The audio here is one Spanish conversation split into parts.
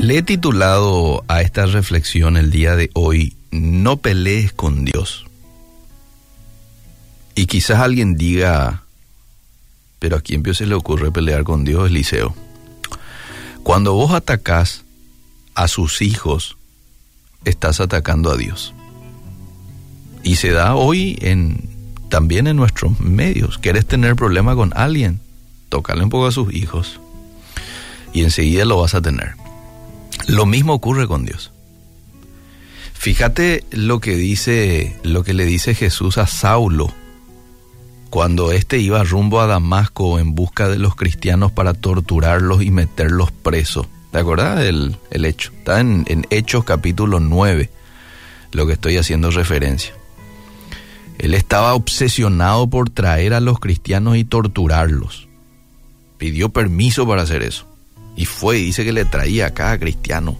Le he titulado a esta reflexión el día de hoy, No pelees con Dios. Y quizás alguien diga, pero a quién se le ocurre pelear con Dios, Eliseo. Cuando vos atacás a sus hijos, estás atacando a Dios. Y se da hoy en también en nuestros medios. ¿Quieres tener problema con alguien? Tócale un poco a sus hijos. Y enseguida lo vas a tener. Lo mismo ocurre con Dios. Fíjate lo que dice, lo que le dice Jesús a Saulo cuando éste iba rumbo a Damasco en busca de los cristianos para torturarlos y meterlos presos. ¿Te acuerdas del el hecho? Está en, en Hechos capítulo 9, lo que estoy haciendo referencia. Él estaba obsesionado por traer a los cristianos y torturarlos. Pidió permiso para hacer eso. Y fue y dice que le traía a cada cristiano.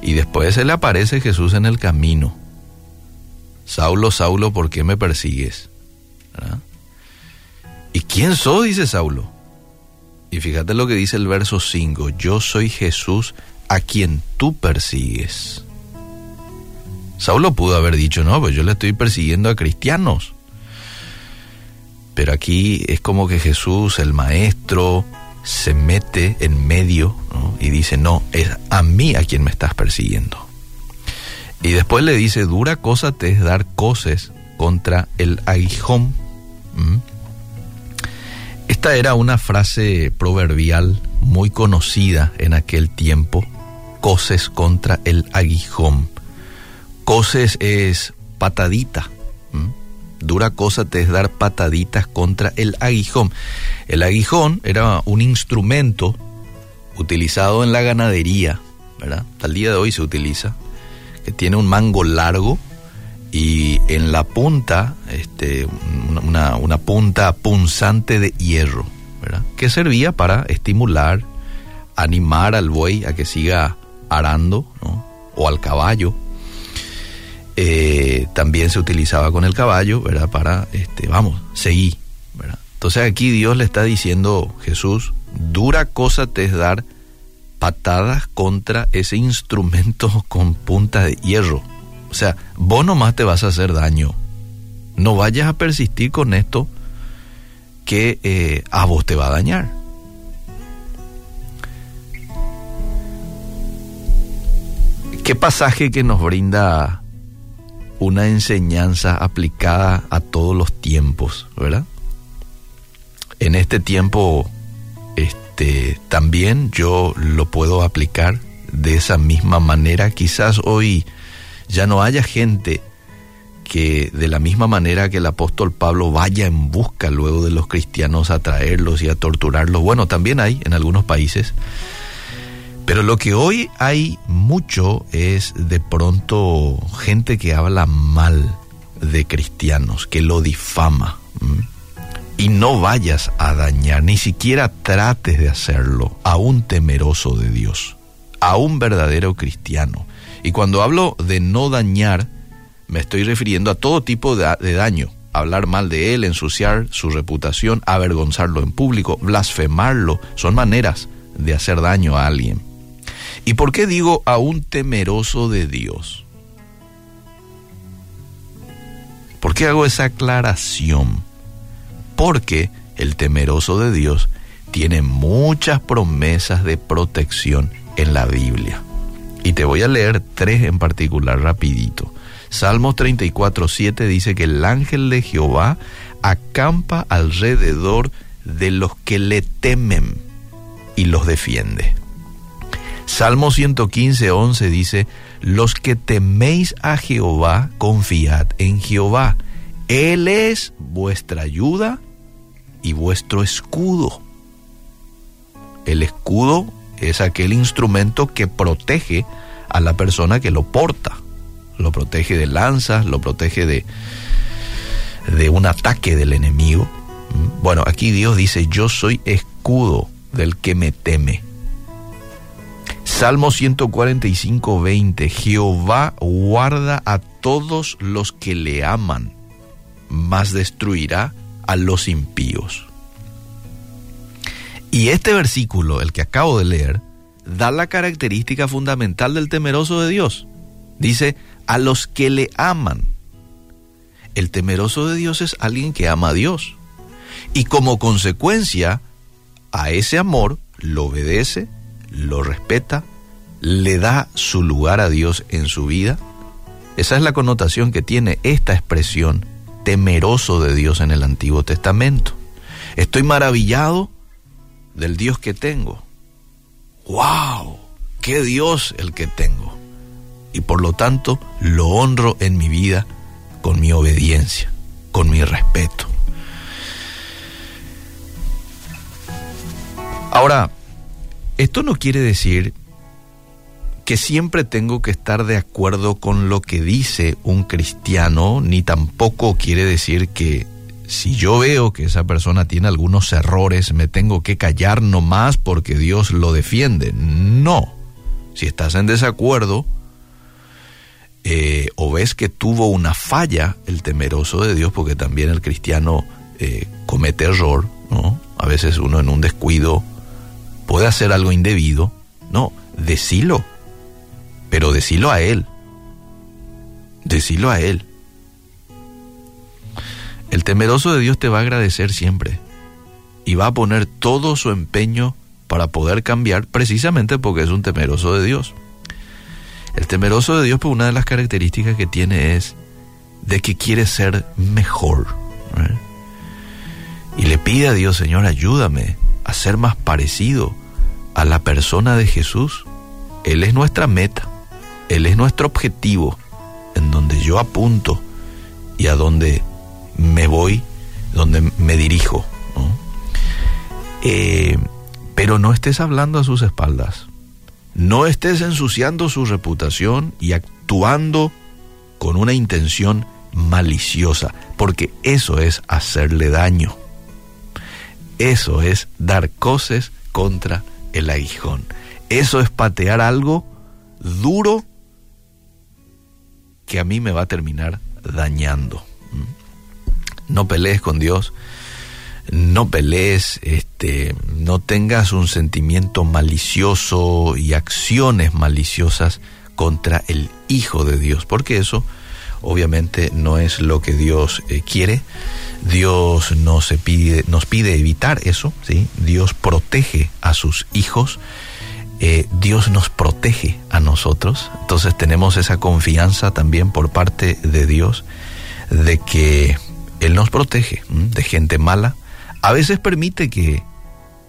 Y después se le aparece Jesús en el camino. Saulo, Saulo, ¿por qué me persigues? ¿Y quién soy? dice Saulo. Y fíjate lo que dice el verso 5. Yo soy Jesús a quien tú persigues. Saulo pudo haber dicho, no, pues yo le estoy persiguiendo a cristianos. Pero aquí es como que Jesús, el maestro, se mete en medio y dice, no, es a mí a quien me estás persiguiendo. Y después le dice, dura cosa te es dar coces contra el aguijón. Esta era una frase proverbial muy conocida en aquel tiempo, coces contra el aguijón. Coces es patadita. Dura cosa te es dar pataditas contra el aguijón. El aguijón era un instrumento utilizado en la ganadería, ¿verdad? Al día de hoy se utiliza, que tiene un mango largo y en la punta, este, una, punta punzante de hierro, ¿verdad? Que servía para estimular, animar al buey a que siga arando, ¿no? O al caballo eh, también se utilizaba con el caballo, ¿verdad? Para, este, vamos, seguir, ¿verdad? Entonces aquí Dios le está diciendo, Jesús, dura cosa te es dar patadas contra ese instrumento con punta de hierro. O sea, vos nomás te vas a hacer daño. No vayas a persistir con esto que eh, a vos te va a dañar. ¿Qué pasaje que nos brinda una enseñanza aplicada a todos los tiempos, ¿verdad? En este tiempo, este, también yo lo puedo aplicar de esa misma manera. Quizás hoy ya no haya gente que de la misma manera que el apóstol Pablo vaya en busca luego de los cristianos a traerlos y a torturarlos. Bueno, también hay en algunos países pero lo que hoy hay mucho es de pronto gente que habla mal de cristianos, que lo difama. Y no vayas a dañar, ni siquiera trates de hacerlo a un temeroso de Dios, a un verdadero cristiano. Y cuando hablo de no dañar, me estoy refiriendo a todo tipo de, daño. Hablar mal de él, ensuciar su reputación, avergonzarlo en público, blasfemarlo, son maneras de hacer daño a alguien. ¿Y por qué digo a un temeroso de Dios? ¿Por qué hago esa aclaración? Porque el temeroso de Dios tiene muchas promesas de protección en la Biblia. Y te voy a leer tres en particular rapidito. Salmos 34, 7 dice que el ángel de Jehová acampa alrededor de los que le temen y los defiende. Salmo 115, 11 dice, los que teméis a Jehová, confiad en Jehová. Él es vuestra ayuda y vuestro escudo. El escudo es aquel instrumento que protege a la persona que lo porta. Lo protege de lanzas, lo protege de, de un ataque del enemigo. Bueno, aquí Dios dice, yo soy escudo del que me teme. Salmo 145, 20. Jehová guarda a todos los que le aman, mas destruirá a los impíos. Y este versículo, el que acabo de leer, da la característica fundamental del temeroso de Dios. Dice, a los que le aman. El temeroso de Dios es alguien que ama a Dios. Y como consecuencia, a ese amor lo obedece, lo respeta, le da su lugar a Dios en su vida. Esa es la connotación que tiene esta expresión, temeroso de Dios en el Antiguo Testamento. Estoy maravillado del Dios que tengo. ¡Wow! ¡Qué Dios el que tengo! Y por lo tanto lo honro en mi vida con mi obediencia, con mi respeto. Ahora, esto no quiere decir que siempre tengo que estar de acuerdo con lo que dice un cristiano, ni tampoco quiere decir que si yo veo que esa persona tiene algunos errores, me tengo que callar nomás porque Dios lo defiende. No. Si estás en desacuerdo eh, o ves que tuvo una falla el temeroso de Dios, porque también el cristiano eh, comete error, ¿no? A veces uno en un descuido puede hacer algo indebido. No, decilo. Pero decilo a Él. Decilo a Él. El temeroso de Dios te va a agradecer siempre y va a poner todo su empeño para poder cambiar precisamente porque es un temeroso de Dios. El temeroso de Dios, pues una de las características que tiene es de que quiere ser mejor. Y le pide a Dios, Señor, ayúdame a ser más parecido a la persona de Jesús. Él es nuestra meta, Él es nuestro objetivo, en donde yo apunto y a donde me voy, donde me dirijo. Eh, pero no estés hablando a sus espaldas. No estés ensuciando su reputación y actuando con una intención maliciosa, porque eso es hacerle daño. Eso es dar cosas contra el aguijón. Eso es patear algo duro que a mí me va a terminar dañando no pelees con Dios, no pelees, este, no tengas un sentimiento malicioso y acciones maliciosas contra el Hijo de Dios, porque eso obviamente no es lo que Dios eh, quiere. Dios nos pide, nos pide evitar eso, ¿sí? Dios protege a sus hijos. Eh, Dios nos protege a nosotros, entonces tenemos esa confianza también por parte de Dios de que él nos protege de gente mala. A veces permite que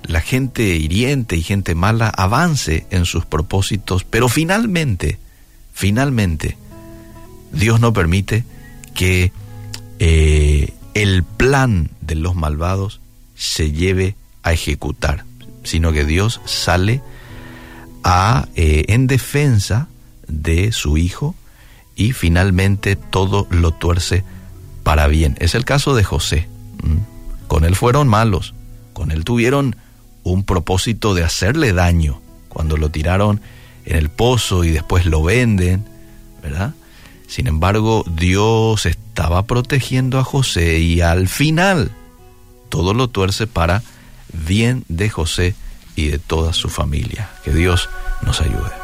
la gente hiriente y gente mala avance en sus propósitos, pero finalmente, finalmente, Dios no permite que eh, el plan de los malvados se lleve a ejecutar, sino que Dios sale a, eh, en defensa de su Hijo y finalmente todo lo tuerce para bien. Es el caso de José. Con él fueron malos, con él tuvieron un propósito de hacerle daño cuando lo tiraron en el pozo y después lo venden, ¿verdad? Sin embargo, Dios estaba protegiendo a José y al final todo lo tuerce para bien de José y de toda su familia. Que Dios nos ayude.